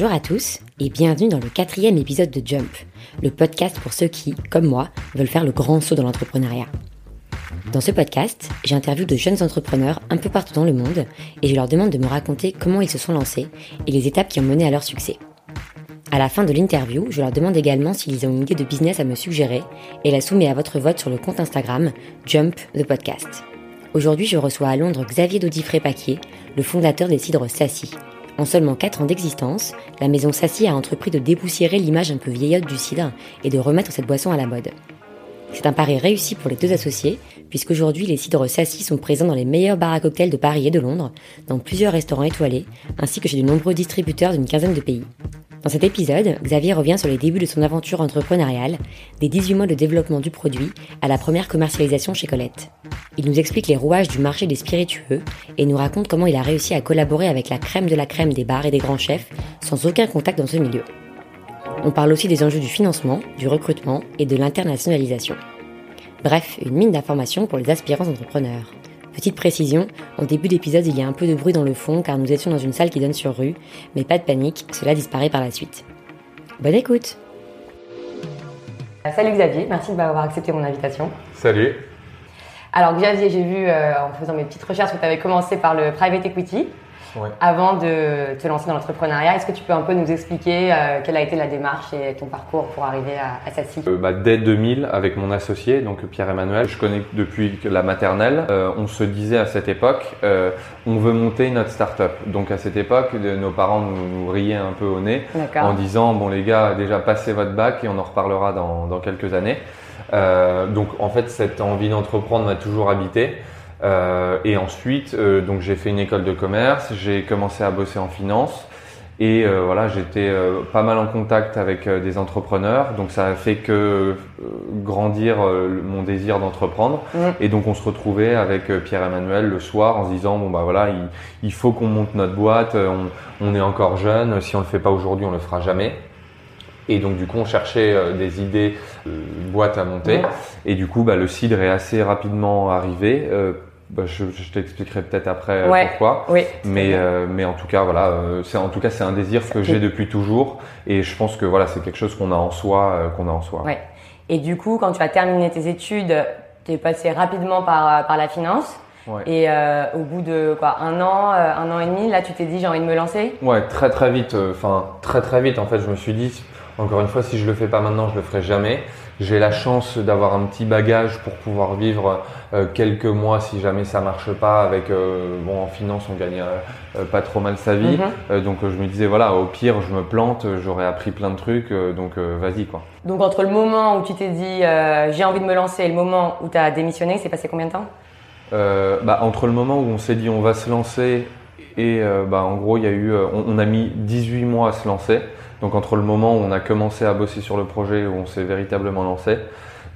Bonjour à tous et bienvenue dans le quatrième épisode de Jump, le podcast pour ceux qui, comme moi, veulent faire le grand saut dans l'entrepreneuriat. Dans ce podcast, j'interviewe de jeunes entrepreneurs un peu partout dans le monde et je leur demande de me raconter comment ils se sont lancés et les étapes qui ont mené à leur succès. À la fin de l'interview, je leur demande également s'ils ont une idée de business à me suggérer et la soumets à votre vote sur le compte Instagram Jump the Podcast. Aujourd'hui, je reçois à Londres Xavier Dodifré-Paquier, le fondateur des cidres Sassy. En seulement 4 ans d'existence, la maison Sassy a entrepris de dépoussiérer l'image un peu vieillotte du cidre et de remettre cette boisson à la mode. C'est un pari réussi pour les deux associés, puisqu'aujourd'hui les cidres Sassy sont présents dans les meilleurs bars à cocktails de Paris et de Londres, dans plusieurs restaurants étoilés, ainsi que chez de nombreux distributeurs d'une quinzaine de pays. Dans cet épisode, Xavier revient sur les débuts de son aventure entrepreneuriale, des 18 mois de développement du produit à la première commercialisation chez Colette. Il nous explique les rouages du marché des spiritueux et nous raconte comment il a réussi à collaborer avec la crème de la crème des bars et des grands chefs sans aucun contact dans ce milieu. On parle aussi des enjeux du financement, du recrutement et de l'internationalisation. Bref, une mine d'informations pour les aspirants entrepreneurs. Petite précision, en début d'épisode, il y a un peu de bruit dans le fond car nous étions dans une salle qui donne sur rue, mais pas de panique, cela disparaît par la suite. Bonne écoute Salut Xavier, merci de m'avoir accepté mon invitation. Salut. Alors Xavier, j'ai vu euh, en faisant mes petites recherches que tu avais commencé par le private equity. Avant de te lancer dans l'entrepreneuriat, est-ce que tu peux un peu nous expliquer euh, quelle a été la démarche et ton parcours pour arriver à, à Sassi euh, bah, Dès 2000, avec mon associé, donc Pierre-Emmanuel, je connais depuis la maternelle, euh, on se disait à cette époque, on veut monter notre start-up. Donc à cette époque, nos parents nous, nous riaient un peu au nez en disant, bon les gars, déjà passez votre bac et on en reparlera dans, dans quelques années. Donc en fait, cette envie d'entreprendre m'a toujours habité. Euh, et ensuite, euh, donc j'ai fait une école de commerce, j'ai commencé à bosser en finance. Et euh, voilà, j'étais pas mal en contact avec des entrepreneurs, donc ça a fait que grandir mon désir d'entreprendre. Mmh. Et donc on se retrouvait avec Pierre-Emmanuel le soir en se disant bon bah voilà, il, il faut qu'on monte notre boîte, on, on, est encore jeune, si on le fait pas aujourd'hui, on le fera jamais. Et donc du coup, on cherchait des idées, de boîte à monter. Et du coup, bah, le cidre est assez rapidement arrivé bah, je, je t'expliquerai peut-être après euh, pourquoi. Oui, mais, euh, mais en tout cas, voilà, euh, c'est en tout cas c'est un désir que j'ai depuis toujours, et je pense que voilà, c'est quelque chose qu'on a en soi, qu'on a en soi. Ouais. Et du coup, quand tu as terminé tes études, tu es passé rapidement par par la finance. Ouais. Et au bout de quoi, un an, un an et demi, là, tu t'es dit j'ai envie de me lancer? Ouais, très très vite. Enfin, très très vite. En fait, je me suis dit, encore une fois, si je le fais pas maintenant, je le ferai jamais. J'ai la chance d'avoir un petit bagage pour pouvoir vivre euh, quelques mois si jamais ça marche pas. Avec euh, bon en finance on gagne euh, pas trop mal sa vie, mhm. donc je me disais voilà au pire je me plante, j'aurais appris plein de trucs, donc vas-y quoi. Donc entre le moment où tu t'es dit j'ai envie de me lancer et le moment où tu as démissionné, c'est passé combien de temps? Bah, entre le moment où on s'est dit on va se lancer et bah, en gros il y a eu on, on a mis 18 mois à se lancer. Donc entre le moment où on a commencé à bosser sur le projet, où on s'est véritablement lancé.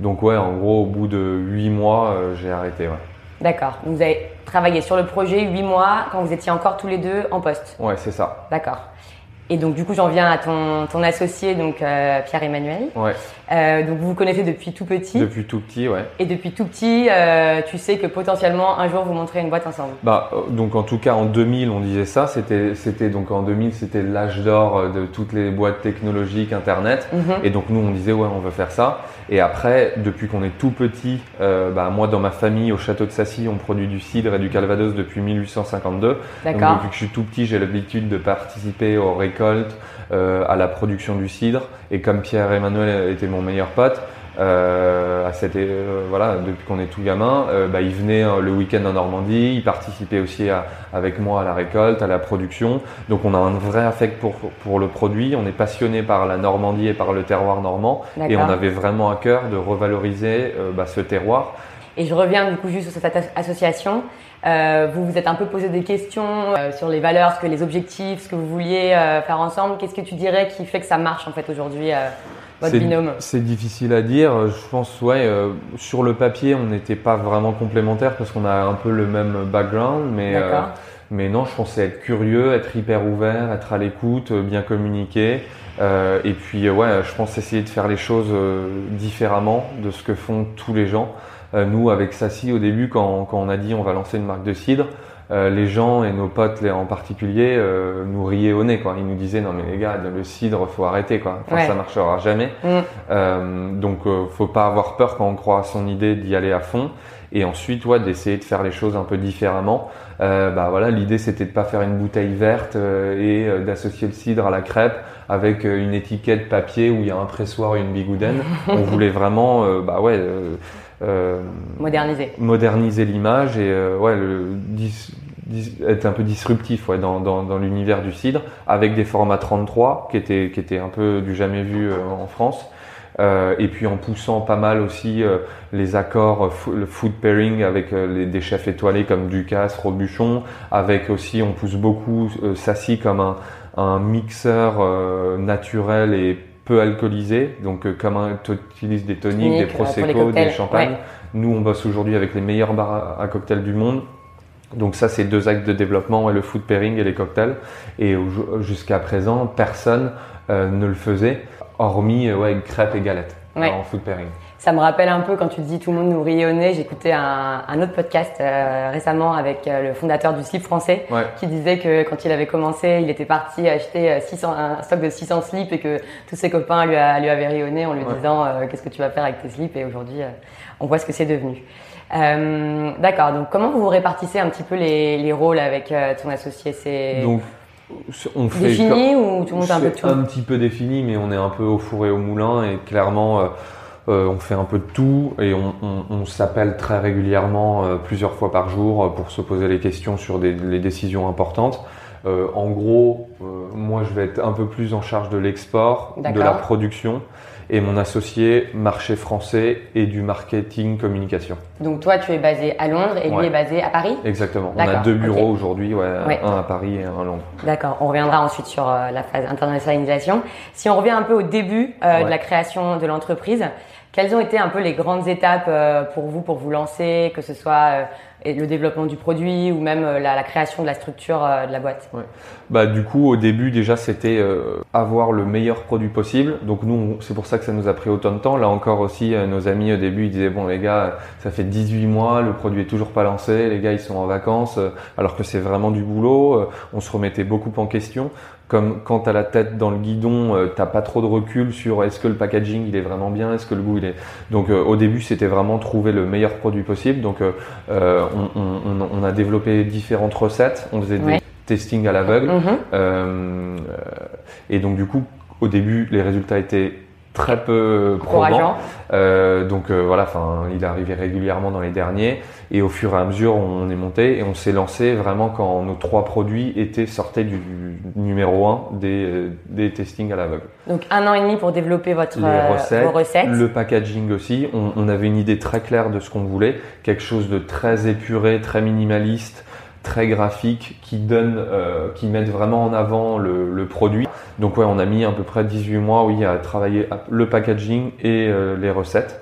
Donc ouais, en gros, au bout de huit mois, euh, j'ai arrêté. Ouais. D'accord. Vous avez travaillé sur le projet huit mois quand vous étiez encore tous les deux en poste. Ouais, c'est ça. D'accord. Et donc du coup, j'en viens à ton, ton associé, donc euh, Pierre-Emmanuel. Ouais. Euh, donc vous vous connaissez depuis tout petit. Depuis tout petit, ouais. Et depuis tout petit, euh, tu sais que potentiellement un jour vous montrez une boîte ensemble. Bah euh, donc en tout cas en 2000 on disait ça. C'était c'était donc en 2000 c'était l'âge d'or euh, de toutes les boîtes technologiques, internet. Mm-hmm. Et donc nous on disait ouais on veut faire ça. Et après depuis qu'on est tout petit, euh, bah moi dans ma famille au château de Sassy on produit du cidre et du calvados depuis 1852. D'accord. Donc depuis que je suis tout petit j'ai l'habitude de participer aux récoltes, euh, à la production du cidre. Et comme Pierre-Emmanuel était mon meilleur pote, euh, à cette, euh, voilà, depuis qu'on est tout gamin, euh, bah, il venait euh, le week-end en Normandie, il participait aussi à, avec moi à la récolte, à la production. Donc on a un vrai affect pour, pour le produit, on est passionné par la Normandie et par le terroir normand, et on avait vraiment à cœur de revaloriser bah, ce terroir. Et je reviens du coup juste sur cette association. Vous vous êtes un peu posé des questions sur les valeurs, ce que les objectifs, ce que vous vouliez faire ensemble. Qu'est-ce que tu dirais qui fait que ça marche en fait aujourd'hui votre binôme C'est difficile à dire. Je pense ouais euh, sur le papier on n'était pas vraiment complémentaires parce qu'on a un peu le même background, mais mais non, je pensais être curieux, être hyper ouvert, être à l'écoute, bien communiquer. et puis ouais, je pense essayer de faire les choses différemment de ce que font tous les gens. Euh, nous, avec Sassy, au début, quand, quand, on a dit on va lancer une marque de cidre, euh, les gens et nos potes les- en particulier euh, nous riaient au nez quoi. Ils nous disaient non mais les gars le cidre faut arrêter quoi. Enfin, Ouais. ça marchera jamais. Mm. Euh, donc euh, faut pas avoir peur quand on croit à son idée d'y aller à fond. Et ensuite ouais d'essayer de faire les choses un peu différemment. Euh, bah voilà l'idée c'était de pas faire une bouteille verte euh, et euh, d'associer le cidre à la crêpe avec une étiquette papier où il y a un pressoir et une bigouden. on voulait vraiment bah ouais euh, Modernisé. moderniser l'image et euh, ouais, le, dis- dis- être un peu disruptif ouais, dans, dans, dans l'univers du cidre avec des formats 33 qui étaient, qui étaient un peu du jamais vu euh, en France. Et puis en poussant pas mal aussi les accords, le food pairing avec les, des chefs étoilés comme Ducasse, Robuchon, avec aussi on pousse beaucoup Sassy comme un, un mixeur naturel et peu alcoolisé. Donc euh, comme un, tu utilises des toniques, Tonique, des euh, prosecco, des champagnes. ouais. Nous, on bosse aujourd'hui avec les meilleurs bars à, cocktails du monde. Donc ça, c'est deux actes de développement, ouais, le food pairing et les cocktails. Et jusqu'à présent, personne euh, ne le faisait, hormis ouais, crêpes et galettes Ouais. en food pairing. Ça me rappelle un peu quand tu dis tout le monde nous riait au nez. J'écoutais un, un autre podcast euh, récemment avec euh, le fondateur du slip français Ouais. qui disait que quand il avait commencé, il était parti acheter euh, 600, un stock de 600 slips et que tous ses copains lui, a- lui avaient ri au nez en lui Ouais. disant euh, qu'est-ce que tu vas faire avec tes slips? Et aujourd'hui on voit ce que c'est devenu. D'accord, donc comment vous vous répartissez un petit peu les, les rôles avec ton associé? C'est Donc, on fait défini ou tout le monde a un peu tout? un petit peu défini, mais on est un peu au four et au moulin et clairement, euh, on fait un peu de tout et on, on- on s'appelle très régulièrement, euh, plusieurs fois par jour, euh, pour se poser les questions sur des, les décisions importantes. Euh, en gros, euh, moi, je vais être un peu plus en charge de l'export, de la production, et mon associé marché français et du marketing communication. Donc toi tu es basé à Londres et lui est basé à Paris? Exactement. On a deux bureaux aujourd'hui, ouais, Ouais. un à Paris et un à Londres. D'accord, on reviendra ensuite sur euh, la phase internationalisation. Si on revient un peu au début euh, de la création de l'entreprise, quelles ont été un peu les grandes étapes euh, pour vous pour vous lancer, que ce soit euh, le développement du produit ou même euh, la, création de la structure de la boîte? Bah du coup au début déjà c'était avoir le meilleur produit possible. Donc nous c'est pour ça que ça nous a pris autant de temps. Là encore aussi nos amis au début ils disaient bon les gars ça fait 18 mois le produit est toujours pas lancé, les gars ils sont en vacances alors que c'est vraiment du boulot. On se remettait beaucoup en question. Comme quand t'as la tête dans le guidon, euh, t'as pas trop de recul sur est-ce que le packaging il est vraiment bien, est-ce que le goût il est. Donc euh, au début c'était vraiment trouver le meilleur produit possible. Donc euh, on, on- on- on a développé différentes recettes. On faisait Ouais. des testings à l'aveugle. Mhm. Et donc du coup, au début, les résultats étaient très peu probants. Euh, donc euh, voilà, enfin, il arrivait régulièrement dans les derniers. Et au fur et à mesure, on est monté et on s'est lancé vraiment quand nos trois produits étaient sortis du numéro un des, euh, des testings à l'aveugle. Donc un an et demi pour développer votre Les euh, recettes, vos recettes. le packaging aussi. On, on avait une idée très claire de ce qu'on voulait, quelque chose de très épuré, très minimaliste, très graphique, qui donne, euh, qui mette vraiment en avant le, le produit. Donc ouais, on a mis à peu près 18 mois, oui, à travailler le packaging et euh, les recettes.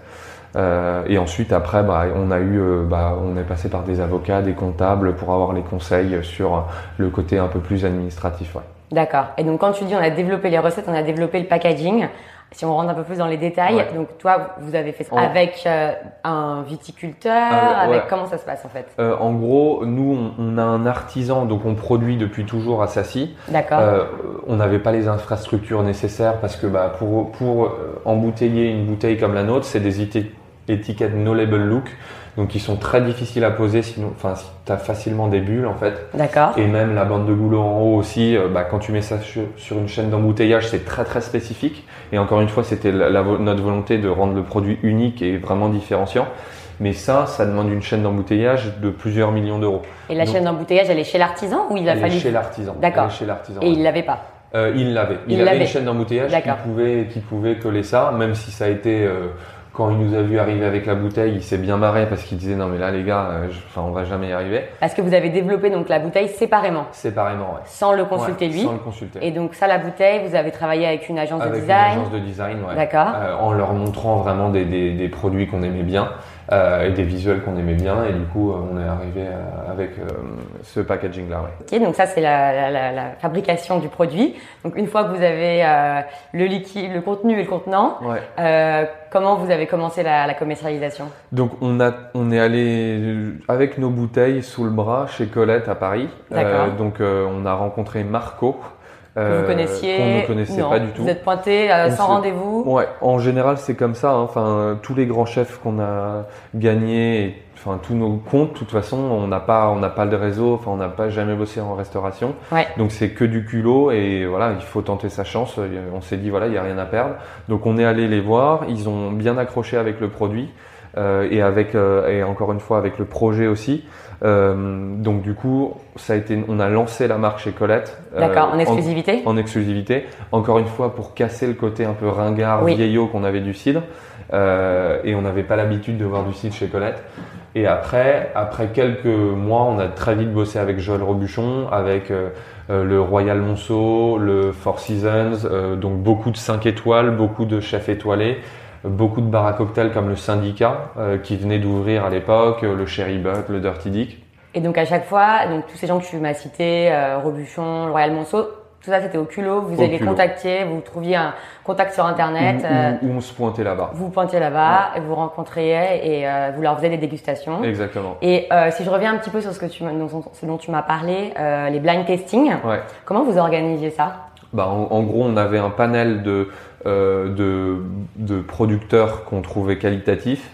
Euh, et ensuite, après, bah, on a eu, euh, bah, on est passé par des avocats, des comptables pour avoir les conseils sur le côté un peu plus administratif. Ouais. D'accord. Et donc quand tu dis on a développé les recettes, on a développé le packaging. Si on rentre un peu plus dans les détails, Ouais. donc toi vous avez fait ça En- avec euh, un viticulteur, Ah, ouais. avec comment ça se passe en fait? Euh, en gros, nous, on, on a un artisan, donc on produit depuis toujours à Sassy. D'accord. Euh, on n'avait pas les infrastructures nécessaires parce que bah, pour, pour euh, embouteiller une bouteille comme la nôtre, c'est des éti- étiquettes no label look, donc qui sont très difficiles à poser, sinon, enfin, si tu as facilement des bulles en fait. D'accord. Et même la bande de goulot en haut aussi, euh, bah, quand tu mets ça sur, sur une chaîne d'embouteillage, c'est très très spécifique. Et encore une fois, c'était la- la vo- notre volonté de rendre le produit unique et vraiment différenciant. Mais ça, ça demande une chaîne d'embouteillage de plusieurs millions d'euros. Et la donc- chaîne d'embouteillage, elle est chez l'artisan ou il a Elle est fallu chez l'artisan. D'accord. Est chez l'artisan. Et il l'avait pas. Euh, il l'avait. Il, Il avait l'avait. une chaîne d'embouteillage qui pouvait, qui pouvait coller ça, même si ça a été euh, quand il nous a vu arriver avec la bouteille, il s'est bien marré parce qu'il disait non mais là les gars, euh, je- enfin on va jamais y arriver. Parce que vous avez développé donc la bouteille séparément, Séparément, ouais. sans le consulter Ouais, lui. Sans le consulter. Et donc ça, la bouteille, vous avez travaillé avec une agence avec de une design. agence de design, ouais. D'accord. Euh, en leur montrant vraiment des, des, des produits qu'on aimait bien. Euh, et des visuels qu'on aimait bien. Et du coup, on est arrivé avec ce packaging-là. Ok, donc ça c'est la, la, la, fabrication du produit. Donc une fois que vous avez le liquide, le contenu et le contenant, comment vous avez commencé la, commercialisation? Donc on a, on est allé avec nos bouteilles sous le bras chez Colette à Paris. donc on a rencontré Marco que vous euh, connaissiez Qu'on ne connaissait pas du tout. Vous êtes pointé euh, sans rendez-vous Ouais, en général c'est comme ça. Hein. Enfin, tous les grands chefs qu'on a gagnés, enfin tous nos comptes, de toute façon, on n'a pas, on n'a pas de réseau. Enfin, on n'a pas jamais bossé en restauration. Ouais. Donc c'est que du culot et voilà, il faut tenter sa chance. On s'est dit voilà, il y a rien à perdre. Donc on est allé les voir. Ils ont bien accroché avec le produit. Euh, et avec euh, et encore une fois avec le projet aussi. Euh, donc du coup, ça a été, on a lancé la marque chez Colette. D'accord, en exclusivité? En, exclusivité. Encore une fois pour casser le côté un peu ringard, vieillot qu'on avait du cidre. et on n'avait pas l'habitude de voir du cidre chez Colette. Et après, après quelques mois, on a très vite bossé avec Joël Robuchon, avec le Royal Monceau, le Four Seasons, donc beaucoup de 5 étoiles, beaucoup de chefs étoilés beaucoup de bars à cocktails comme le Syndicat euh, qui venait d'ouvrir à l'époque, le Cherry Buck, le Dirty Dick. Et donc à chaque fois, donc tous ces gens que tu m'as cités, euh, Robuchon, le Royal Monceau, tout ça c'était au culot, vous allez les contacter, vous trouviez un contact sur internet. Où, on se pointait là-bas. Vous pointiez là-bas, vous rencontriez et euh, vous leur faisiez des dégustations. Exactement. Et si je reviens un petit peu sur ce, que tu, ce dont tu m'as parlé, les blind tasting, ouais. comment vous organisiez ça? Bah, en, gros, on avait un panel de, euh, de, de, producteurs qu'on trouvait qualitatifs,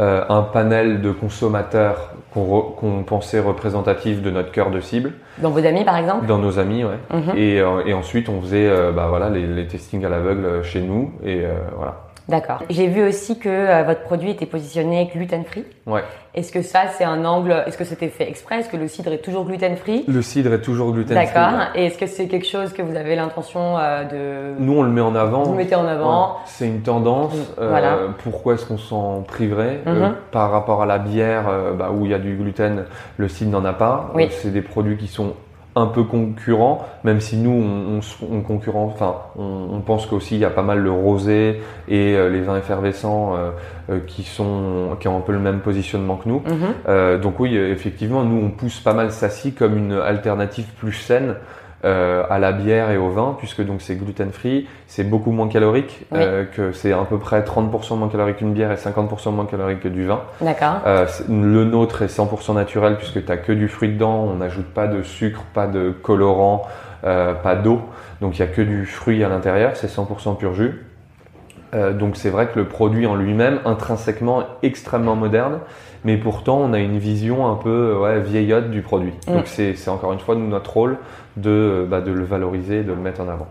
euh, un panel de consommateurs qu'on pensait représentatifs de notre cœur de cible. Dans vos amis, par exemple? Dans nos amis, ouais. Mhm. et, euh, et, ensuite, on faisait bah, voilà, les, les testings à l'aveugle chez nous. Et voilà. D'accord. J'ai vu aussi que euh, votre produit était positionné gluten free. Ouais. Est-ce que ça c'est un angle Est-ce que c'était fait exprès? Est-ce que le cidre est toujours gluten free Le cidre est toujours gluten free. D'accord. Et est-ce que c'est quelque chose que vous avez l'intention euh, de Nous on le met en avant. Vous le mettez en avant. C'est une tendance. Euh, voilà. Pourquoi est-ce qu'on s'en priverait? Mhm. Par rapport à la bière, bah, où il y a du gluten, le cidre n'en a pas. Oui. c'est des produits qui sont un peu concurrent, même si nous on, on, concurrent, enfin on, on pense qu'aussi il y a pas mal le rosé et euh, les vins effervescents euh, euh, qui sont qui ont un peu le même positionnement que nous. Mhm. donc oui, effectivement, nous on pousse pas mal Sassy comme une alternative plus saine euh, à la bière et au vin, puisque donc c'est gluten free, c'est beaucoup moins calorique, euh, que c'est à peu près 30% moins calorique qu'une bière et 50% moins calorique que du vin. D'accord. Euh, le nôtre est 100% naturel puisque tu as que du fruit dedans, on n'ajoute pas de sucre, pas de colorant, euh, pas d'eau, donc il y a que du fruit à l'intérieur, c'est 100% pur jus. Euh, donc c'est vrai que le produit en lui-même, intrinsèquement, est extrêmement moderne, mais pourtant on a une vision un peu ouais, vieillotte du produit. Mm. Donc c'est encore une fois notre rôle de, bah, de le valoriser, de le mettre en avant.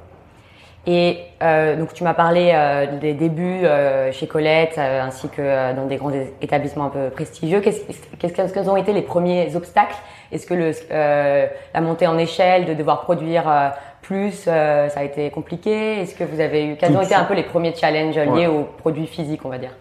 Et euh, donc tu m'as parlé euh, des débuts euh, chez Colette euh, ainsi que dans des grands établissements un peu prestigieux. Qu'est-ce quels ont été les premiers obstacles? Est-ce que le, la montée en échelle, de devoir produire plus, ça a été compliqué? Est-ce que vous avez eu quels ont été un peu les premiers challenges liés aux produits physiques, on va dire?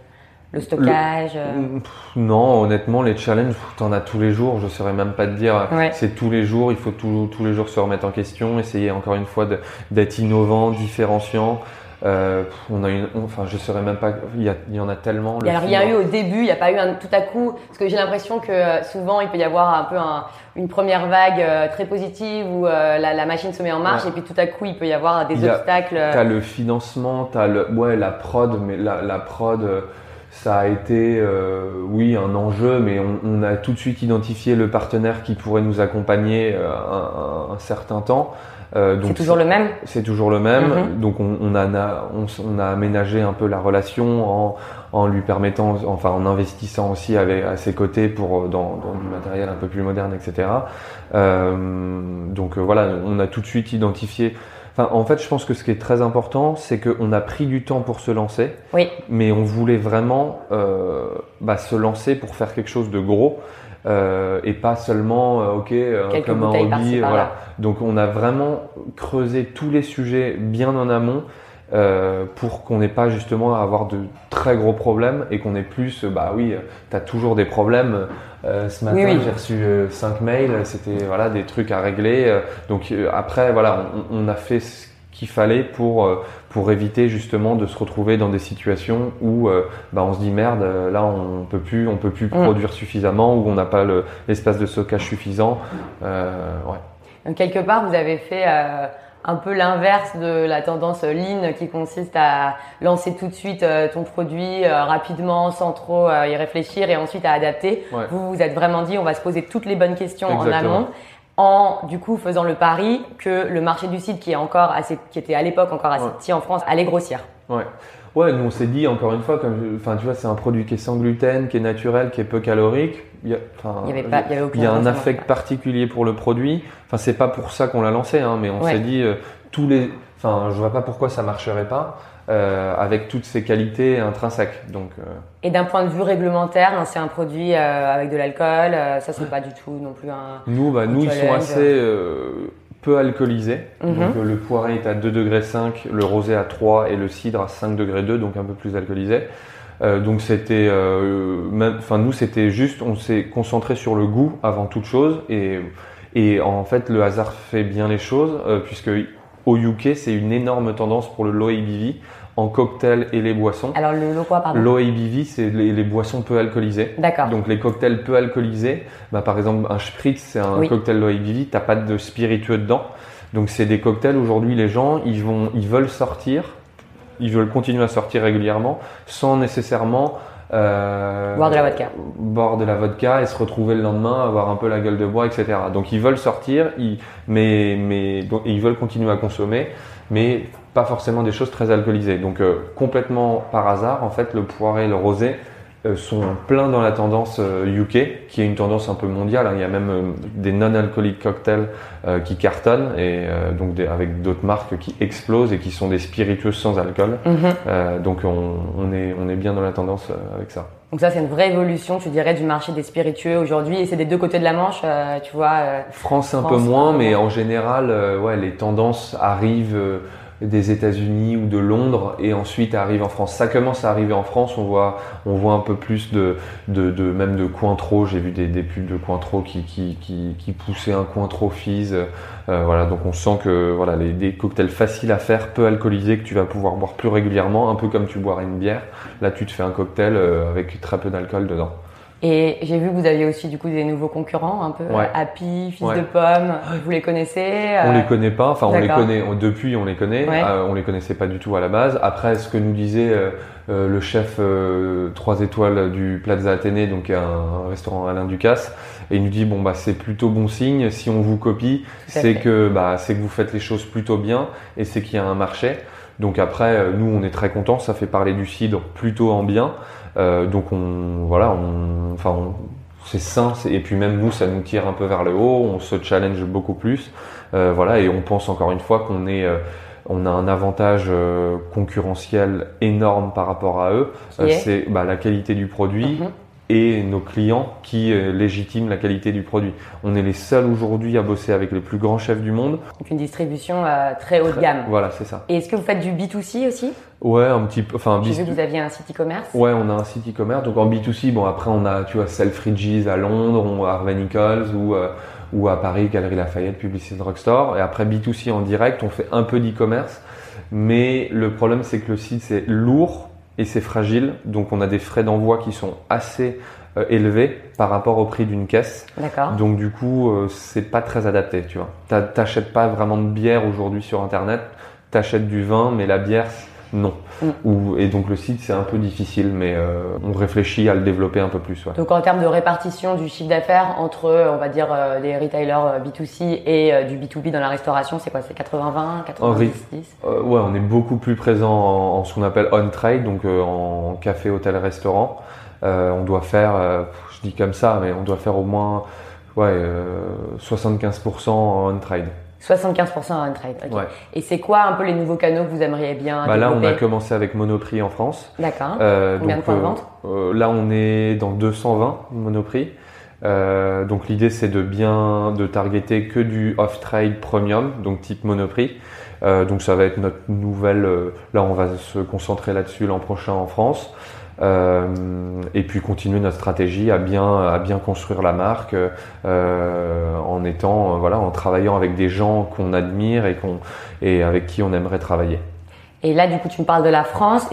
Le stockage euh. Non, honnêtement, les challenges, t'en as tous les jours. Je saurais même pas te dire. C'est tous les jours. Il faut tous les jours se remettre en question, essayer encore une fois d'être innovant, différenciant. Euh, on a une, enfin, je saurais même pas. Il y, y en a tellement. Il n'y a rien eu au début. Il n'y a pas eu un tout à coup. Parce que j'ai l'impression que euh, souvent il peut y avoir un peu un, une première vague euh, très positive où la, la, machine se met en marche et puis tout à coup il peut y avoir des obstacles. T'as le financement, t'as le, ouais, la prod, mais la, la prod ça a été, euh, oui, un enjeu, mais on, a tout de suite identifié le partenaire qui pourrait nous accompagner euh, un, un, certain temps. Euh, c'est toujours le même? C'est toujours le même. Mm-hmm. Donc on, on, a, on, a aménagé un peu la relation en, en lui permettant, enfin en investissant aussi avec, à ses côtés pour dans, dans du matériel un peu plus moderne, etc. Euh, donc voilà, on a tout de suite identifié en fait, je pense que ce qui est très important, c'est qu'on a pris du temps pour se lancer. Oui. Mais on voulait vraiment euh, bah, se lancer pour faire quelque chose de gros. Euh, et pas seulement euh, ok comme un hobby voilà donc on a vraiment creusé tous les sujets bien en amont euh, pour qu'on n'ait pas justement à avoir de très gros problèmes et qu'on ait plus, bah oui, tu as toujours des problèmes. Euh, ce matin, j'ai reçu euh, cinq mails, c'était voilà des trucs à régler. donc après, voilà, on, on, a fait ce qu'il fallait pour pour éviter justement de se retrouver dans des situations où bah, on se dit merde, là on peut plus on peut plus mm. produire suffisamment ou on n'a pas l'espace de stockage suffisant. ouais. Donc quelque part, vous avez fait un peu l'inverse de la tendance lean qui consiste à lancer tout de suite euh, ton produit euh, rapidement sans trop euh, y réfléchir et ensuite à adapter. Vous vous êtes vraiment dit on va se poser toutes les bonnes questions en amont en du coup faisant le pari que le marché du site qui est encore assez qui était à l'époque encore assez petit en France allait grossir. Ouais. Ouais, nous on s'est dit encore une fois, comme, enfin tu vois, c'est un produit qui est sans gluten, qui est naturel, qui est peu calorique. Il y a, il y avait, pas, il y avait il y a un affect particulier pour le produit. Enfin, c'est pas pour ça qu'on l'a lancé, hein, mais on s'est dit euh, tous les, enfin, je vois pas pourquoi ça marcherait pas. Euh, avec toutes ses qualités intrinsèques. Donc, euh... Et d'un point de vue réglementaire, hein, c'est un produit euh, avec de l'alcool, ça c'est pas du tout non plus un. Nous, bah, nous ils sont assez peu alcoolisé. Mhm. Donc le poiré est à 2 degrés 5, le rosé à 3 et le cidre à 5 degrés 2, donc un peu plus alcoolisé. Donc c'était, enfin nous c'était juste, on s'est concentré sur le goût avant toute chose et et en fait le hasard fait bien les choses puisque au UK c'est une énorme tendance pour le low ABV en cocktail et les boissons. Alors le, le quoi, pardon? Low ABV, c'est les, boissons peu alcoolisées. D'accord. Donc les cocktails peu alcoolisés, bah, par exemple un spritz, c'est un cocktail low ABV, t'as pas de spiritueux dedans. Donc c'est des cocktails aujourd'hui, les gens, ils vont, ils veulent sortir, ils veulent continuer à sortir régulièrement, sans nécessairement euh, boire de la vodka. Boire de la vodka et se retrouver le lendemain, avoir un peu la gueule de bois, etc. Donc ils veulent sortir, ils, mais, mais ils veulent continuer à consommer, mais pas forcément des choses très alcoolisées. Donc euh, complètement par hasard, en fait, le poiré et le rosé euh, sont pleins dans la tendance UK, euh, qui est une tendance un peu mondiale. Hein. Il y a même des non-alcooliques cocktails qui cartonnent et donc avec d'autres marques qui explosent et qui sont des spiritueux sans alcool. Mhm. donc on, on, est, on est bien dans la tendance avec ça. Donc ça, c'est une vraie évolution, tu dirais, du marché des spiritueux aujourd'hui. Et c'est des deux côtés de la Manche, tu vois. France un peu moins, mais en général, ouais, les tendances arrivent des États-Unis ou de Londres et ensuite arrive en France. Ça commence à arriver en France, on voit, on voit un peu plus de, de, de même de Cointreau. J'ai vu des, des pubs de Cointreau qui, qui, qui, qui poussaient un Cointreau Fizz. Euh, voilà, donc on sent que voilà, les, des cocktails faciles à faire, peu alcoolisés, que tu vas pouvoir boire plus régulièrement, un peu comme tu boirais une bière. Là, tu te fais un cocktail euh, avec très peu d'alcool dedans. Et j'ai vu que vous aviez aussi du coup des nouveaux concurrents, un peu Happy, Fils de Pomme. Vous les connaissez euh On les connaît pas. Enfin, on les connaît depuis. On les connaît. Euh, on les connaissait pas du tout à la base. Après, ce que nous disait euh, le chef 3 étoiles du Plaza Athénée, donc un, restaurant Alain Ducasse, et il nous dit bon bah c'est plutôt bon signe. Si on vous copie, c'est que bah c'est que vous faites les choses plutôt bien et c'est qu'il y a un marché. Donc après, nous on est très contents. Ça fait parler du cidre plutôt en bien. Euh, donc on, voilà, on, enfin, c'est sain. Et puis même nous, ça nous tire un peu vers le haut. On se challenge beaucoup plus. Euh, voilà, et on pense encore une fois qu'on est euh, on a un avantage euh, concurrentiel énorme par rapport à eux. c'est bah, la qualité du produit. Mhm et nos clients qui euh, légitiment la qualité du produit. On est les seuls aujourd'hui à bosser avec les plus grands chefs du monde. Donc une distribution euh, très haut de gamme. Voilà, c'est ça. Et est-ce que vous faites du B2C aussi? Ouais, un petit peu. Enfin, J'ai vu que vous aviez un site e-commerce. Ouais, on a un site e-commerce. Donc en B2C, bon après on a, tu vois, Selfridges à Londres, ou à Harvey Nichols ou euh, ou à Paris, Galerie Lafayette, Publicité Drugstore. Et après B2C en direct, on fait un peu d'e-commerce. Mais le problème, c'est que le site c'est lourd et c'est fragile. Donc on a des frais d'envoi qui sont assez euh, élevés par rapport au prix d'une caisse. D'accord. Donc du coup, euh, c'est pas très adapté, tu vois. T'achètes pas vraiment de bière aujourd'hui sur internet. T'achètes du vin, mais la bière, non. Mm. et donc le site c'est un peu difficile, mais euh, on réfléchit à le développer un peu plus. Ouais. Donc en termes de répartition du chiffre d'affaires entre, on va dire, des retailers B2C et du B2B dans la restauration, c'est quoi? C'est 80-20, 90 10 Ouais, on est beaucoup plus présent en, ce qu'on appelle on-trade, donc en café, hôtel, restaurant. Euh, on doit faire, euh, je dis comme ça, mais on doit faire au moins ouais, 75% en on-trade. 75% en on-trade. Ouais. Et c'est quoi un peu les nouveaux canaux que vous aimeriez bien bah Là, on a commencé avec Monoprix en France. D'accord. Euh, Combien de points de vente Là, on est dans 220 Monoprix. Euh, donc l'idée c'est de bien de targeter que du off-trade premium, donc type Monoprix. Euh, donc ça va être notre nouvelle. là, on va se concentrer là-dessus l'an prochain en France. Et puis continuer notre stratégie à bien, à bien construire la marque en étant, voilà, en travaillant avec des gens qu'on admire et, qu'on, et avec qui on aimerait travailler. Et là, du coup, tu me parles de la France.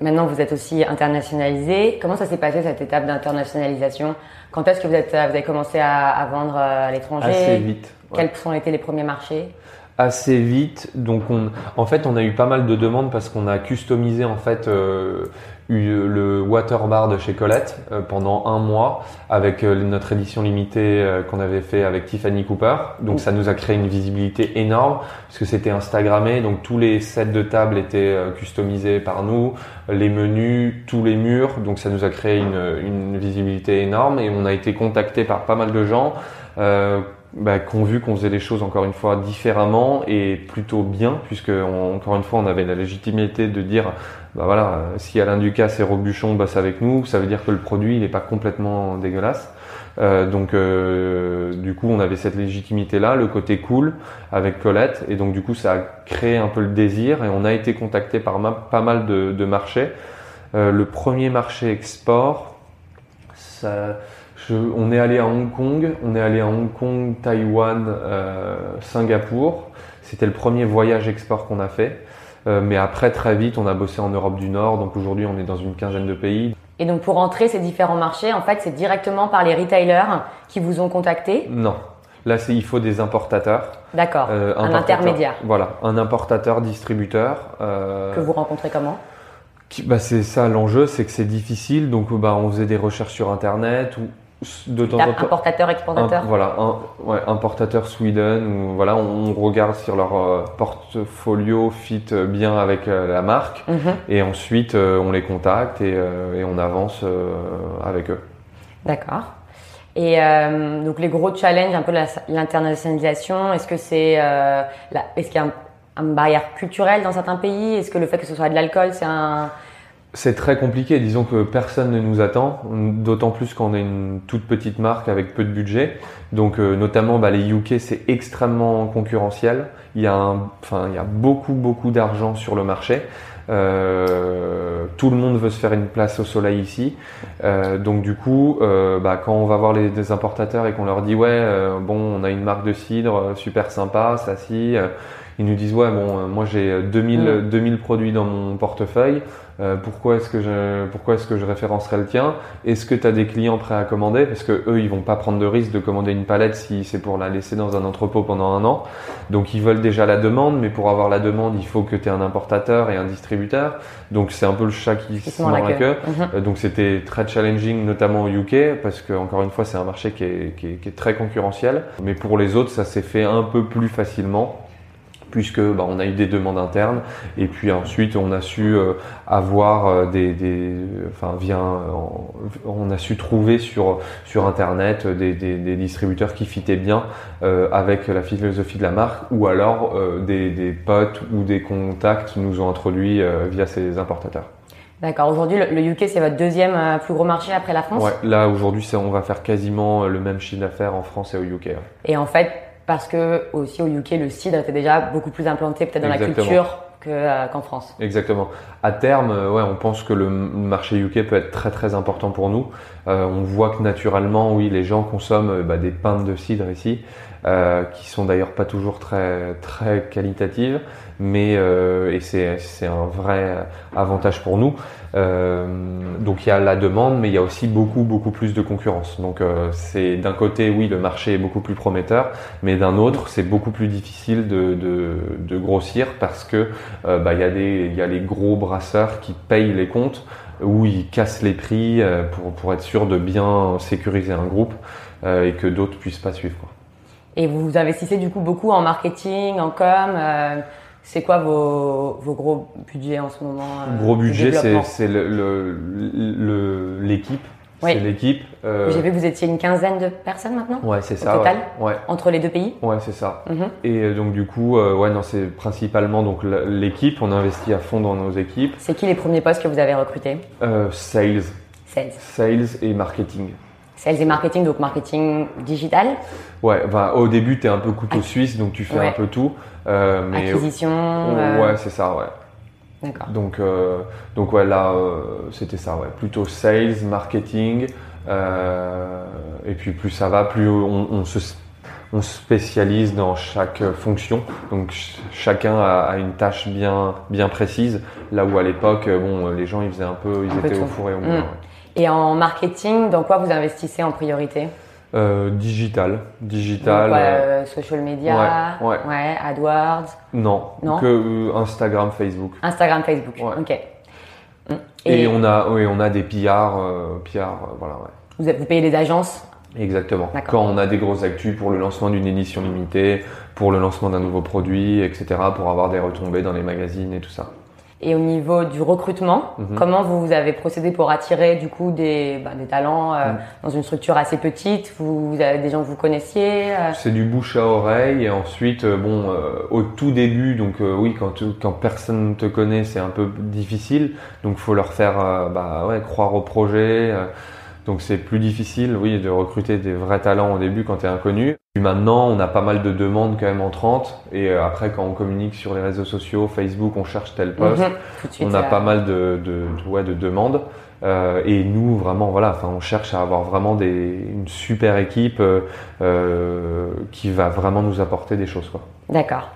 Maintenant, vous êtes aussi internationalisé. Comment ça s'est passé cette étape d'internationalisation? Quand est-ce que vous, êtes, vous avez commencé à, à vendre à l'étranger? Assez vite. Quels ont été les premiers marchés? Assez vite. Donc, on, en fait, on a eu pas mal de demandes parce qu'on a customisé en fait euh, le water bar de chez Colette euh, pendant un mois avec euh, notre édition limitée qu'on avait fait avec Tiffany Cooper. Donc, ça nous a créé une visibilité énorme parce que c'était Instagrammé. Donc, tous les sets de table étaient customisés par nous, les menus, tous les murs. Donc, ça nous a créé une, une visibilité énorme et on a été contacté par pas mal de gens. Euh, bah, qu'on vu qu'on faisait les choses encore une fois différemment et plutôt bien, puisque encore une fois on avait la légitimité de dire bah voilà, si Alain Ducasse et Robuchon bossent avec nous, ça veut dire que le produit il n'est pas complètement dégueulasse. Euh, donc euh, du coup on avait cette légitimité là, le côté cool avec Colette et donc du coup ça a créé un peu le désir et on a été contacté par pas mal de, de marchés. Euh, le premier marché export, ça, on est allé à Hong Kong, on est allé à Hong Kong, Taïwan, euh, Singapour. C'était le premier voyage export qu'on a fait. Euh, mais après, très vite, on a bossé en Europe du Nord. Donc aujourd'hui, on est dans une quinzaine de pays. Et donc pour entrer ces différents marchés, en fait, c'est directement par les retailers qui vous ont contacté? Non. Là, il faut des importateurs. D'accord. Euh, un intermédiaire. Voilà, un importateur, distributeur. que vous rencontrez comment? bah, c'est ça l'enjeu, c'est que c'est difficile. Donc, bah, on faisait des recherches sur Internet ou de temps en temps. Importateur, exportateur. voilà, un, ouais, importateur Sweden. Ou, voilà, on, regarde si leur euh, portfolio fit bien avec euh, la marque mhm. et ensuite euh, on les contacte et, et on avance avec eux. D'accord. Et donc les gros challenges, un peu l'internationalisation. Est-ce que c'est, est-ce qu'il y a un, une barrière culturelle dans certains pays? Est-ce que le fait que ce soit de l'alcool, c'est un c'est très compliqué. Disons que personne ne nous attend, d'autant plus qu'on est une toute petite marque avec peu de budget. Donc, euh, notamment, bah, les UK, c'est extrêmement concurrentiel. Il y a, enfin, il y a beaucoup, beaucoup d'argent sur le marché. Euh, tout le monde veut se faire une place au soleil ici. Euh, donc du coup, bah, quand on va voir les, importateurs et qu'on leur dit ouais, bon, on a une marque de cidre super sympa, ça si, ils nous disent ouais, bon, moi j'ai 2000, 2000 produits dans mon portefeuille. Euh, pourquoi est-ce que je pourquoi est-ce que je référencerai le tien? Est-ce que tu as des clients prêts à commander? Parce que eux, ils vont pas prendre de risque de commander une palette si c'est pour la laisser dans un entrepôt pendant un an. Donc ils veulent déjà la demande, mais pour avoir la demande, il faut que tu aies un importateur et un distributeur. Donc c'est un peu le chat qui se mord la queue. Mhm. Euh, donc c'était très challenging, notamment au UK, parce que encore une fois, c'est un marché qui est, qui est très concurrentiel. Mais pour les autres, ça s'est fait un peu plus facilement puisque bah, on a eu des demandes internes et puis ensuite on a su euh, avoir euh, des, des, enfin via on a su trouver sur sur internet des, des, distributeurs qui fitaient bien euh, avec la philosophie de la marque ou alors des, des potes ou des contacts nous ont introduits via ces importateurs. D'accord. Aujourd'hui, le UK, c'est votre deuxième plus gros marché après la France? Ouais, là, aujourd'hui, on va faire quasiment le même chiffre d'affaires en France et au UK. Et en fait, parce que aussi au UK, le cidre était déjà beaucoup plus implanté peut-être dans la culture euh, qu'en France. Exactement. À terme, euh, ouais, on pense que le marché UK peut être très très important pour nous. Euh, on voit que naturellement, oui, les gens consomment bah, des pintes de cidre ici, qui sont d'ailleurs pas toujours très très qualitatives, mais et c'est un vrai avantage pour nous. Euh, donc il y a la demande, mais il y a aussi beaucoup beaucoup plus de concurrence. Donc euh, c'est d'un côté oui le marché est beaucoup plus prometteur, mais d'un autre c'est beaucoup plus difficile de, de, de grossir parce que euh, bah, il y a des il y a les gros brasseurs qui payent les comptes où ils cassent les prix pour pour être sûr de bien sécuriser un groupe et que d'autres puissent pas suivre. Quoi. Et vous investissez du coup beaucoup en marketing, en com. C'est quoi vos, vos, gros budgets en ce moment euh, Gros budget, c'est l'équipe. C'est l'équipe. Euh... J'ai vu que vous étiez une quinzaine de personnes maintenant. Ouais, c'est ça. Total, ouais. Entre les deux pays. Ouais, c'est ça. Mhm. Et euh, donc du coup, euh, ouais, non, c'est principalement donc l'équipe. On investit à fond dans nos équipes. C'est qui les premiers postes que vous avez recrutés? Sales. Sales. Sales et marketing. Sales et marketing, donc marketing digital. Ouais, bah, au début, tu es un peu couteau suisse, donc tu fais un peu tout. Euh, mais Acquisition. Euh, ouais, c'est ça, ouais. D'accord. Donc, euh, donc ouais, là, c'était ça, ouais. Plutôt sales, marketing. et puis plus ça va, plus on, on se, on spécialise dans chaque fonction. Donc ch- chacun a, a une tâche bien, bien précise. Là où à l'époque, bon, les gens ils faisaient un peu, ils Un peu étaient au four et au Mm. ouais. Et en marketing, dans quoi vous investissez en priorité? Euh, digital, digital. euh, euh, Social media, ouais, ouais. AdWords, non, Non que Instagram, Facebook. Instagram, Facebook. Ouais. Ok. Mm. Et, Et, on a, oui, on a des PR, euh, PR, voilà, vous, vous payez des agences? Exactement. Quand on a des grosses actus pour le lancement d'une édition limitée, pour le lancement d'un nouveau produit, etc., pour avoir des retombées dans les magazines et tout ça. Et au niveau du recrutement, Mhm. comment vous, avez procédé pour attirer du coup des, bah, des talents euh, Mhm. dans une structure assez petite? Vous, vous avez des gens que vous connaissiez euh, C'est du bouche à oreille et ensuite, euh, bon, euh, au tout début, donc euh, oui, quand, tu- quand personne ne te connaît, c'est un peu difficile. Donc, faut leur faire, bah ouais, croire au projet. Donc, c'est plus difficile, oui, de recruter des vrais talents au début quand tu es inconnu. Puis maintenant, on a pas mal de demandes quand même entrantes. Et euh, après, quand on communique sur les réseaux sociaux, Facebook, on cherche tel poste. mhm, suite, On a pas mal de, de, de- ouais, de demandes. Euh, et nous, vraiment, voilà, enfin, on cherche à avoir vraiment des, une super équipe euh, euh, qui va vraiment nous apporter des choses. D'accord.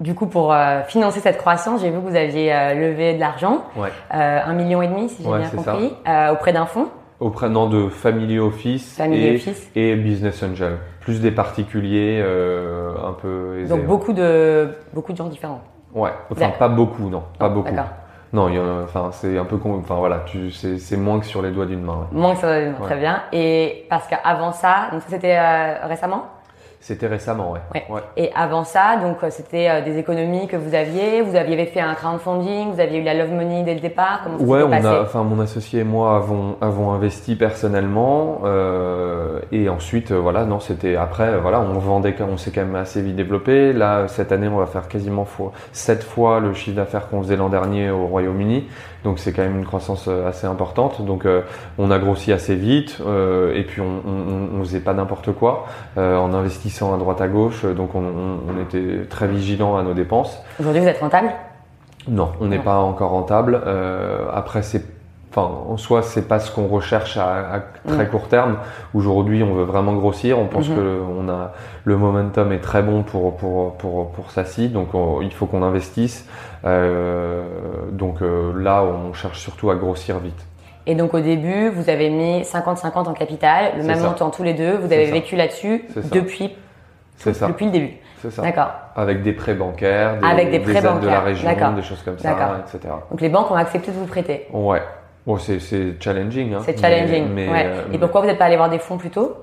Du coup, pour financer cette croissance, j'ai vu que vous aviez levé de l'argent, Ouais. un million et demi, si j'ai Ouais, bien compris, auprès d'un fonds, Auprès non, de Family Office, Family et, Office. et Business Angel. Plus des particuliers euh, un peu aisés. Donc beaucoup de beaucoup de gens différents. Ouais, enfin pas beaucoup, non, pas beaucoup. D'accord. Non, il y en a- enfin c'est un peu, con- enfin voilà, tu, c'est, c'est moins que sur les doigts d'une main. ouais. Moins que ça, très Ouais. bien. Et parce qu'avant ça, donc ça c'était euh, récemment? C'était récemment, ouais. Ouais. Et avant ça, donc euh, c'était euh, des économies que vous aviez. Vous aviez fait un crowdfunding. Vous aviez eu la love money dès le départ. Comment ça Ouais, on passé? a, enfin mon associé et moi avons, avons investi personnellement euh, et ensuite euh, voilà, non c'était après voilà, on vendait, quand- on s'est quand même assez vite développé. Là cette année, on va faire quasiment fois, 7 fois le chiffre d'affaires qu'on faisait l'an dernier au Royaume-Uni, donc c'est quand même une croissance assez importante. Donc euh, on a grossi assez vite euh, et puis on, on, on faisait pas n'importe quoi euh, en investissant à droite à gauche, donc on, on, on était très vigilant à nos dépenses. Aujourd'hui, vous êtes rentable? Non, on n'est pas encore rentable. Euh, après, c'est, enfin, en soi, c'est pas ce qu'on recherche à, à très Mm. court terme. Aujourd'hui, on veut vraiment grossir. On pense Mhm. que on a le momentum est très bon pour pour pour pour Sassy, donc on- il faut qu'on investisse. Euh, donc euh, là, on cherche surtout à grossir vite. Et donc au début, vous avez mis 50-50 en capital, le même montant tous les deux. Vous avez ça. vécu là-dessus depuis C'est ça, depuis le début. c'est ça. D'accord. Avec des prêts bancaires, des, Avec des prêts aides de la bancaires. région, des choses comme ça, etc. Donc les banques ont accepté de vous prêter. Ouais. Bon, c'est challenging. Hein, C'est challenging. mais, ouais. euh, Et pourquoi vous n'êtes pas allé voir des fonds plus tôt?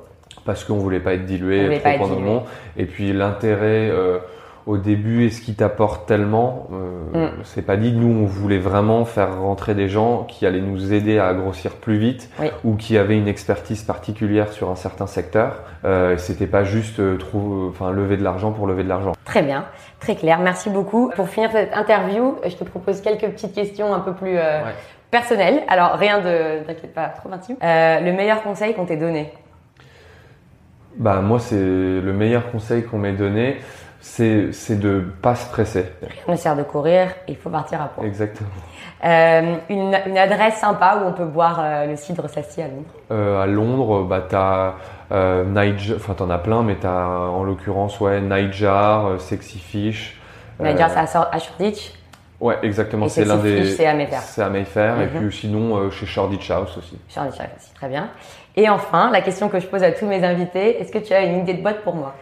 Parce qu'on voulait pas être On dilué voulait trop pas être en dilué. Et puis l'intérêt euh, au début et ce qui t'apporte tellement, euh, Mm. c'est pas dit. Nous, on voulait vraiment faire rentrer des gens qui allaient nous aider à grossir plus vite Oui. ou qui avaient une expertise particulière sur un certain secteur. Euh, C'était pas juste euh, trop, enfin lever de l'argent pour lever de l'argent. Très bien, très clair. Merci beaucoup. Pour finir cette interview, je te propose quelques petites questions un peu plus euh, Ouais. personnelles. Alors rien de, t'inquiète pas, trop intime. Euh, le meilleur conseil qu'on t'ait donné? Bah moi, c'est le meilleur conseil qu'on m'ait donné, c'est c'est de pas se presser. Rien ne sert de courir, il faut partir à point. Exactement. Euh, une, une adresse sympa où on peut boire euh, le cidre Sassy à Londres? Euh, à Londres, bah, t'as euh, Niger, enfin t'en as plein, mais t'as en l'occurrence ouais, Niger, Sexy Fish. On dire ça à Shoreditch. Ouais, exactement. C'est l'un Sexy des. Fish, c'est à Mayfair. C'est à Mayfair. Et Mhm. puis sinon euh, chez Shoreditch House aussi. Shoreditch aussi, très bien. Et enfin, la question que je pose à tous mes invités, est-ce que tu as une idée de boîte pour moi?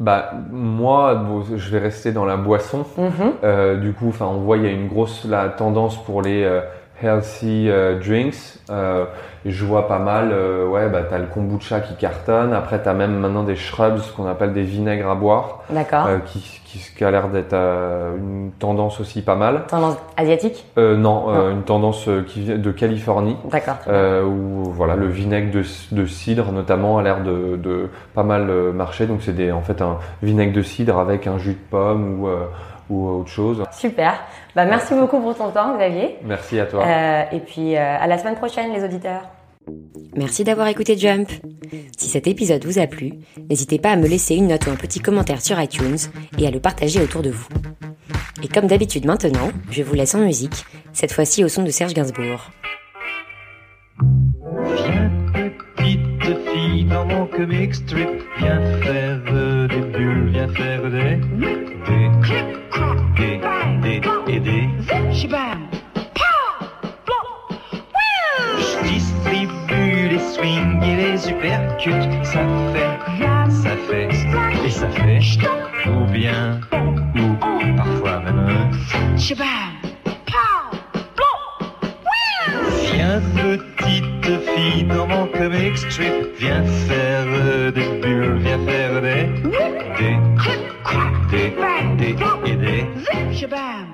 Bah moi, bon, je vais rester dans la boisson. Mhm. Euh, du coup, enfin, on voit il y a une grosse la tendance pour les euh, healthy euh, drinks. Euh, je vois pas mal. euh, ouais, bah t'as le kombucha qui cartonne. Après, t'as même maintenant des shrubs, ce qu'on appelle des vinaigres à boire, D'accord. euh, qui, qui, qui a l'air d'être euh, une tendance aussi pas mal. Tendance asiatique? Euh, non, euh, une tendance qui vient de Californie. D'accord. Euh, où voilà le vinaigre de, de cidre notamment a l'air de, de pas mal marcher donc c'est des en fait un vinaigre de cidre avec un jus de pomme ou euh, ou autre chose. Super. Bah, merci beaucoup pour ton temps, Xavier. Merci à toi. Euh, et puis euh, à la semaine prochaine, les auditeurs. Merci d'avoir écouté Jump. Si cet épisode vous a plu, n'hésitez pas à me laisser une note ou un petit commentaire sur iTunes et à le partager autour de vous. Et comme d'habitude maintenant, je vous laisse en musique, cette fois-ci au son de Serge Gainsbourg. Viens petite fille dans mon comic strip, viens faire des bulles, viens faire des des des des et des. Je distribue les swings et les supercuts, ça fait, ça fait et ça fait ou bien ou parfois même. Viens petite fille dans mon comic strip, viens faire euh, des bulles, viens faire des des des des et des.